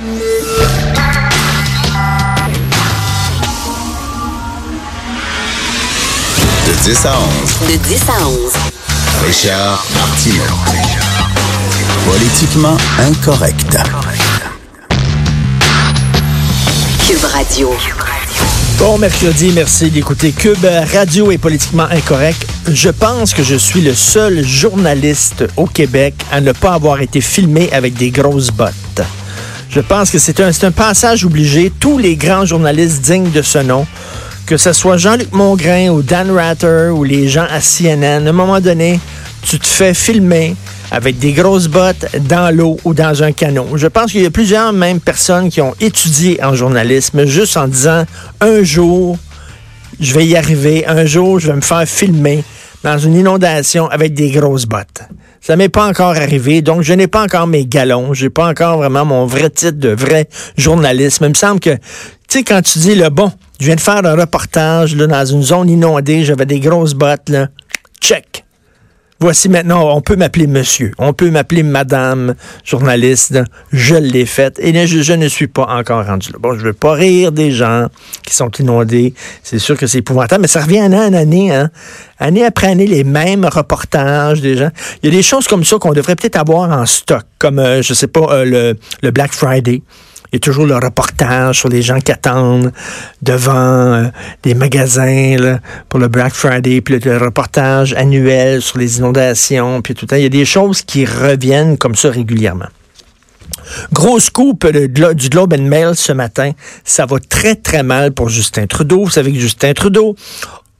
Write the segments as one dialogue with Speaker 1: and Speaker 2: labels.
Speaker 1: De 10 à 11.
Speaker 2: De 10 à 11.
Speaker 1: Richard Martineau. Politiquement incorrect.
Speaker 2: Cube Radio.
Speaker 3: Bon mercredi, merci d'écouter Cube Radio est politiquement incorrect. Je pense que je suis le seul journaliste au Québec à ne pas avoir été filmé avec des grosses bottes. Je pense que c'est un, passage obligé. Tous les grands journalistes dignes de ce nom, que ce soit Jean-Luc Mongrain ou Dan Ratter ou les gens à CNN, à un moment donné, tu te fais filmer avec des grosses bottes dans l'eau ou dans un canot. Je pense qu'il y a plusieurs même personnes qui ont étudié en journalisme juste en disant un jour, je vais y arriver, un jour, je vais me faire filmer dans une inondation avec des grosses bottes. Ça m'est pas encore arrivé, donc je n'ai pas encore mes galons, j'ai pas encore vraiment mon vrai titre de vrai journaliste. Mais il me semble que, tu sais, quand tu dis le bon, je viens de faire un reportage là, dans une zone inondée, j'avais des grosses bottes, là, check. Voici maintenant, on peut m'appeler monsieur, on peut m'appeler madame journaliste, je l'ai faite et je, ne suis pas encore rendu là. Bon, je veux pas rire des gens qui sont inondés, c'est sûr que c'est épouvantable, mais ça revient année en année, hein. Année après année, les mêmes reportages des gens. Il y a des choses comme ça qu'on devrait peut-être avoir en stock, comme, euh, je sais pas, euh, le Black Friday. Il y a toujours le reportage sur les gens qui attendent devant euh, des magasins pour le Black Friday, puis le, reportage annuel sur les inondations, puis tout le temps. Il y a des choses qui reviennent comme ça régulièrement. Grosse scoop du Globe and Mail ce matin. Ça va très, très mal pour Justin Trudeau. Vous savez que Justin Trudeau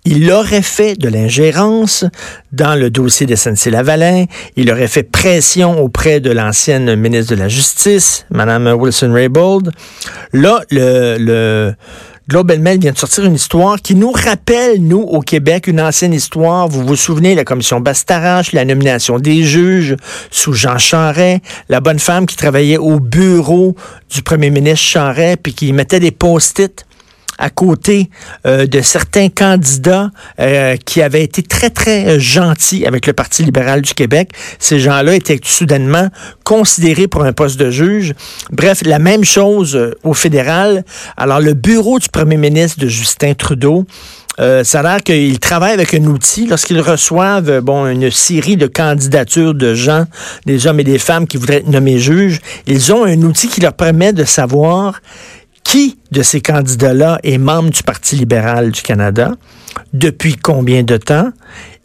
Speaker 3: il aurait fait de l'ingérence dans le dossier de SNC-Lavalin. Il aurait fait pression auprès de l'ancienne ministre de la Justice, Mme Wilson-Raybould. Là, le, le Global Mail vient de sortir une histoire qui nous rappelle, nous, au Québec, une ancienne histoire. Vous vous souvenez, la commission Bastarache, la nomination des juges sous Jean Charest, la bonne femme qui travaillait au bureau du premier ministre Charest, puis qui mettait des post-it à côté euh, de certains candidats euh, qui avaient été très, très gentils avec le Parti libéral du Québec. Ces gens-là étaient soudainement considérés pour un poste de juge. Bref, la même chose euh, au fédéral. Alors, le bureau du premier ministre de Justin Trudeau, ça a l'air qu'ils travaillent avec un outil lorsqu'ils reçoivent bon une série de candidatures de gens, des hommes et des femmes qui voudraient être nommés juges. Ils ont un outil qui leur permet de savoir qui de ces candidats-là est membre du Parti libéral du Canada, depuis combien de temps,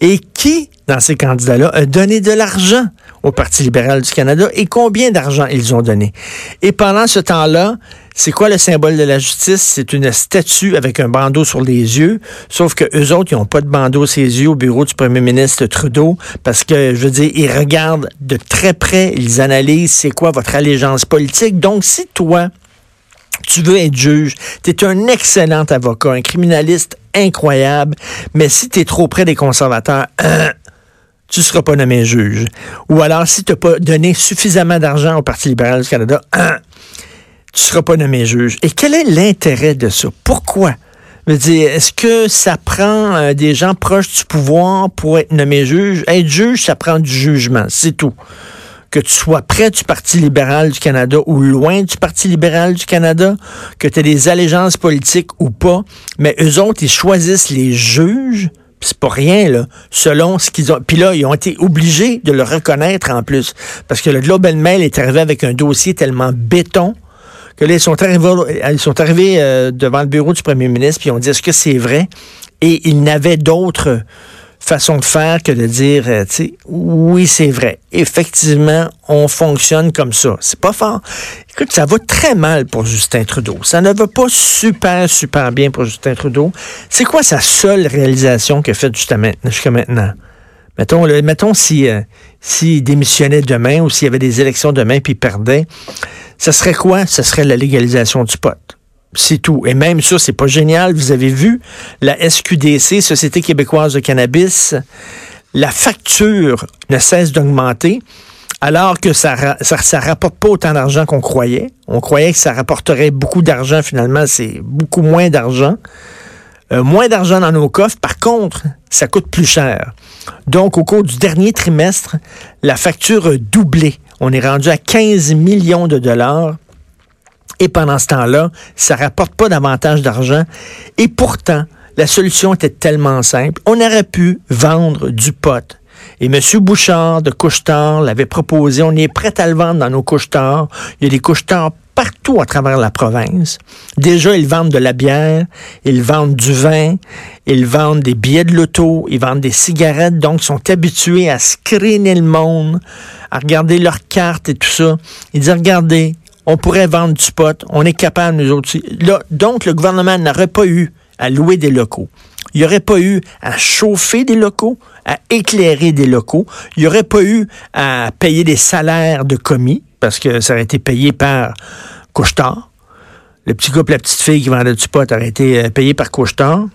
Speaker 3: et qui, dans ces candidats-là, a donné de l'argent au Parti libéral du Canada et combien d'argent ils ont donné? Et pendant ce temps-là, c'est quoi le symbole de la justice? C'est une statue avec un bandeau sur les yeux, sauf que eux autres, ils n'ont pas de bandeau sur les yeux au bureau du premier ministre Trudeau, parce que, je veux dire, ils regardent de très près, ils analysent c'est quoi votre allégeance politique. Donc, si toi, tu veux être juge, tu es un excellent avocat, un criminaliste incroyable, mais si tu es trop près des conservateurs, euh, tu ne seras pas nommé juge. Ou alors, si tu n'as pas donné suffisamment d'argent au Parti libéral du Canada, euh, tu ne seras pas nommé juge. Et quel est l'intérêt de ça? Pourquoi? est-ce que ça prend euh, des gens proches du pouvoir pour être nommé juge? Être juge, ça prend du jugement, c'est tout que tu sois près du Parti libéral du Canada ou loin du Parti libéral du Canada, que tu aies des allégeances politiques ou pas, mais eux autres, ils choisissent les juges, c'est pas rien, là, selon ce qu'ils ont. Puis là, ils ont été obligés de le reconnaître en plus. Parce que le Global Mail est arrivé avec un dossier tellement béton que là, ils sont arrivés, ils sont arrivés euh, devant le bureau du premier ministre, puis ils ont dit est-ce que c'est vrai? Et ils n'avaient d'autres façon de faire que de dire, euh, tu sais, oui, c'est vrai. Effectivement, on fonctionne comme ça. C'est pas fort. Écoute, ça va très mal pour Justin Trudeau. Ça ne va pas super, super bien pour Justin Trudeau. C'est quoi sa seule réalisation qu'il a faite jusqu'à maintenant? Mettons, le, mettons si, euh, s'il démissionnait demain ou s'il y avait des élections demain puis il perdait, ça serait quoi? Ce serait la légalisation du pot. C'est tout. Et même ça, c'est pas génial. Vous avez vu la SQDC, Société québécoise de cannabis, la facture ne cesse d'augmenter alors que ça, ça rapporte pas autant d'argent qu'on croyait. On croyait que ça rapporterait beaucoup d'argent. Finalement, c'est beaucoup moins d'argent. Euh, moins d'argent dans nos coffres. Par contre, ça coûte plus cher. Donc, au cours du dernier trimestre, la facture a doublé. On est rendu à 15 millions de dollars Et pendant ce temps-là, ça rapporte pas davantage d'argent. Et pourtant, la solution était tellement simple. On aurait pu vendre du pot. Et M. Bouchard de Couchetard l'avait proposé. On est prêt à le vendre dans nos couchetards. Il y a des couchetards partout à travers la province. Déjà, ils vendent de la bière, ils vendent du vin, ils vendent des billets de loto, ils vendent des cigarettes, donc ils sont habitués à screener le monde, à regarder leurs cartes et tout ça. Ils disent, regardez, on pourrait vendre du pot, on est capable, nous autres. Là, donc, le gouvernement n'aurait pas eu à louer des locaux. Il n'y aurait pas eu à chauffer des locaux, à éclairer des locaux. Il n'y aurait pas eu à payer des salaires de commis, parce que ça aurait été payé par Couchetard. Le petit couple, la petite fille qui vendait du pot aurait été euh, payé par Couchetard.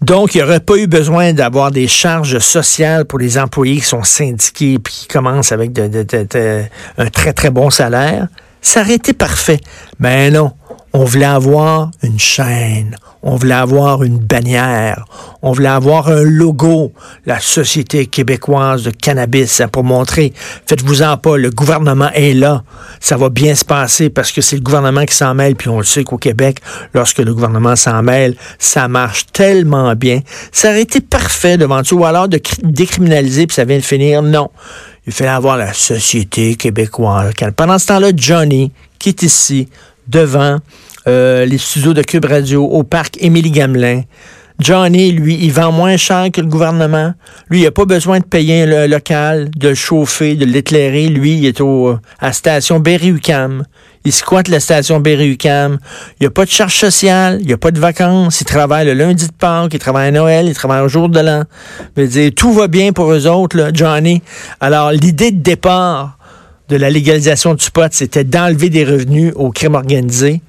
Speaker 3: Donc, il n'y aurait pas eu besoin d'avoir des charges sociales pour les employés qui sont syndiqués et qui commencent avec un très, très bon salaire. Ça aurait été parfait. Mais non, on voulait avoir une chaîne, on voulait avoir une bannière, on voulait avoir un logo, la Société québécoise de cannabis, pour montrer, faites-vous-en pas, le gouvernement est là, ça va bien se passer parce que c'est le gouvernement qui s'en mêle, puis on le sait qu'au Québec, lorsque le gouvernement s'en mêle, ça marche tellement bien. Ça aurait été parfait devant tout, ou alors de décriminaliser, puis ça vient de finir, non. Il fallait avoir la Société québécoise. Pendant ce temps-là, Johnny, qui est ici, devant euh, les studios de Cube Radio au parc Émilie Gamelin. Johnny, lui, il vend moins cher que le gouvernement. Lui, il n'a pas besoin de payer un local, de le chauffer, de l'éclairer. Lui, il est au, à la station Berry-UQAM. Il squatte la station Berry-UQAM. Il n'y a pas de charge sociale, il n'y a pas de vacances. Il travaille le lundi de Pâques, il travaille à Noël, il travaille au jour de l'an. Tout va bien pour eux autres, là, Johnny. Alors, l'idée de départ de la légalisation du pot, c'était d'enlever des revenus au crime organisé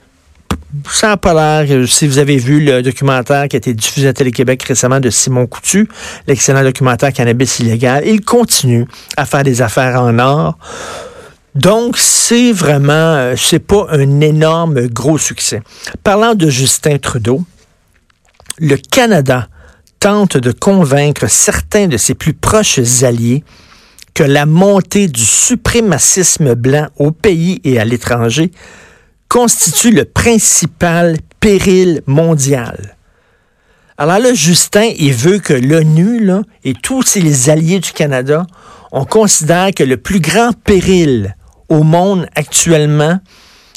Speaker 3: ça n'a pas l'air, si vous avez vu le documentaire qui a été diffusé à Télé-Québec récemment de Simon Coutu, l'excellent documentaire Cannabis illégal, il continue à faire des affaires en or. Donc, c'est vraiment, euh, c'est pas un énorme gros succès. Parlant de Justin Trudeau, le Canada tente de convaincre certains de ses plus proches alliés que la montée du suprémacisme blanc au pays et à l'étranger constitue le principal péril mondial. Alors là, Justin, il veut que l'ONU et tous ses alliés du Canada, on considère que le plus grand péril au monde actuellement,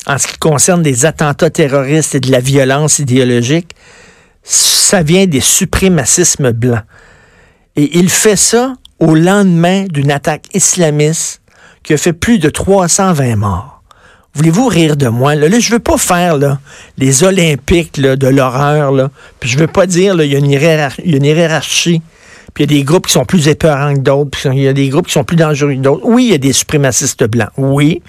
Speaker 3: en ce qui concerne des attentats terroristes et de la violence idéologique, ça vient des suprémacismes blancs. Et il fait ça au lendemain d'une attaque islamiste qui a fait plus de 320 morts. Voulez-vous rire de moi? Là, là je veux pas faire les Olympiques de l'horreur. Puis je veux pas dire qu'il y, a une hiérarchie. Puis il y a des groupes qui sont plus épeurants que d'autres. Il y a des groupes qui sont plus dangereux que d'autres. Oui, il y a des suprémacistes blancs. Oui.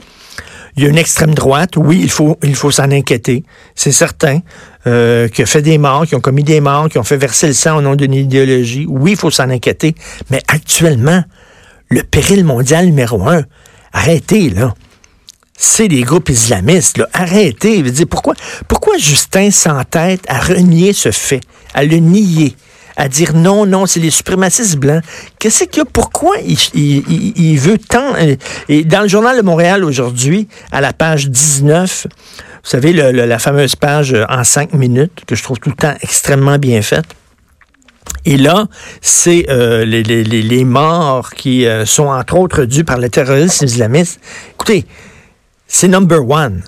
Speaker 3: Il y a une extrême droite. Oui, il faut, il faut s'en inquiéter. C'est certain. Euh, qui a fait des morts, qui ont commis des morts, qui ont fait verser le sang au nom d'une idéologie. Oui, il faut s'en inquiéter. Mais actuellement, le péril mondial numéro un, arrêtez, là c'est des groupes islamistes. Là. Arrêtez. dire, pourquoi, pourquoi Justin s'entête à renier ce fait, à le nier, à dire non, non, c'est les suprémacistes blancs? Qu'est-ce qu'il y a? Pourquoi il, veut tant... Euh, et dans le journal de Montréal aujourd'hui, à la page 19, vous savez, la fameuse page euh, en cinq minutes, que je trouve tout le temps extrêmement bien faite, et là, c'est euh, les, les, morts qui sont entre autres dus par le terrorisme islamiste. Écoutez, c'est number one.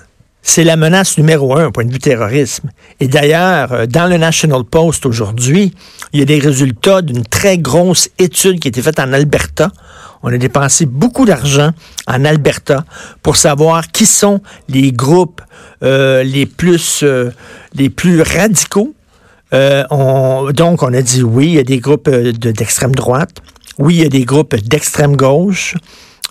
Speaker 3: C'est la menace numéro un au point de vue terrorisme. Et d'ailleurs, euh, dans le National Post aujourd'hui, il y a des résultats d'une très grosse étude qui a été faite en Alberta. On a dépensé beaucoup d'argent en Alberta pour savoir qui sont les groupes euh, les plus euh, les plus radicaux. donc, on a dit oui, il y a des groupes d'extrême droite. Oui, il y a des groupes d'extrême gauche.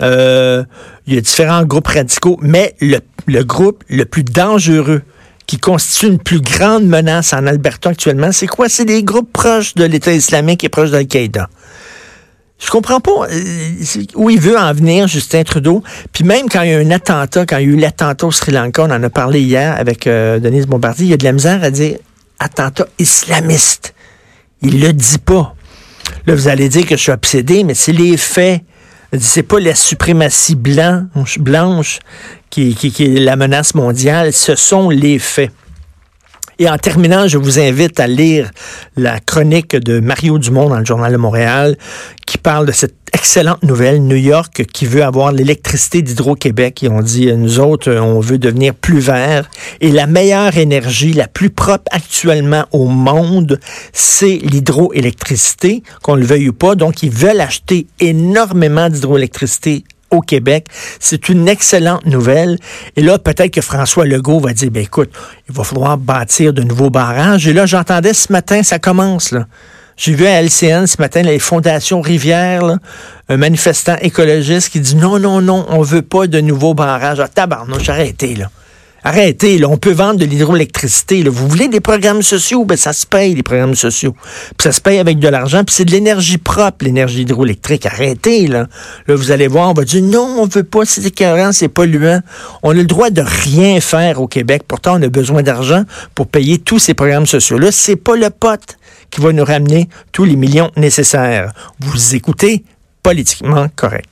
Speaker 3: Euh, il y a différents groupes radicaux, mais le, groupe le plus dangereux qui constitue une plus grande menace en Alberta actuellement, c'est quoi? C'est des groupes proches de l'État islamique et proches d'Al-Qaïda. Je comprends pas euh, où il veut en venir, Justin Trudeau. Puis même quand il y a un attentat, quand il y a eu l'attentat au Sri Lanka, on en a parlé hier avec euh, Denise Bombardier, il y a de la misère à dire attentat islamiste. Il le dit pas. Là, vous allez dire que je suis obsédé, mais c'est les faits. C'est pas la suprématie blanche, qui est la menace mondiale, ce sont les faits. Et en terminant, je vous invite à lire la chronique de Mario Dumont dans le Journal de Montréal qui parle de cette excellente nouvelle. New York qui veut avoir l'électricité d'Hydro-Québec. Ils ont dit, nous autres, on veut devenir plus vert. Et la meilleure énergie, la plus propre actuellement au monde, c'est l'hydroélectricité, qu'on le veuille ou pas. Donc, ils veulent acheter énormément d'hydroélectricité au Québec. C'est une excellente nouvelle. Et là, peut-être que François Legault va dire, ben écoute, il va falloir bâtir de nouveaux barrages. Et là, j'entendais ce matin, ça commence, là. J'ai vu à LCN ce matin les fondations Rivière, un manifestant écologiste qui dit non, non, non, on veut pas de nouveaux barrages. Ah, tabarnouche, arrêtez, là. Arrêtez, là, on peut vendre de l'hydroélectricité. Vous voulez des programmes sociaux? Ben, ça se paye, les programmes sociaux. Puis ça se paye avec de l'argent, puis c'est de l'énergie propre, l'énergie hydroélectrique. Arrêtez, là. Là, vous allez voir, on va dire non, on veut pas, c'est écœurant, c'est polluant. On a le droit de rien faire au Québec. Pourtant, on a besoin d'argent pour payer tous ces programmes sociaux-là. C'est pas le pote qui va nous ramener tous les millions nécessaires. Vous écoutez politiquement correct.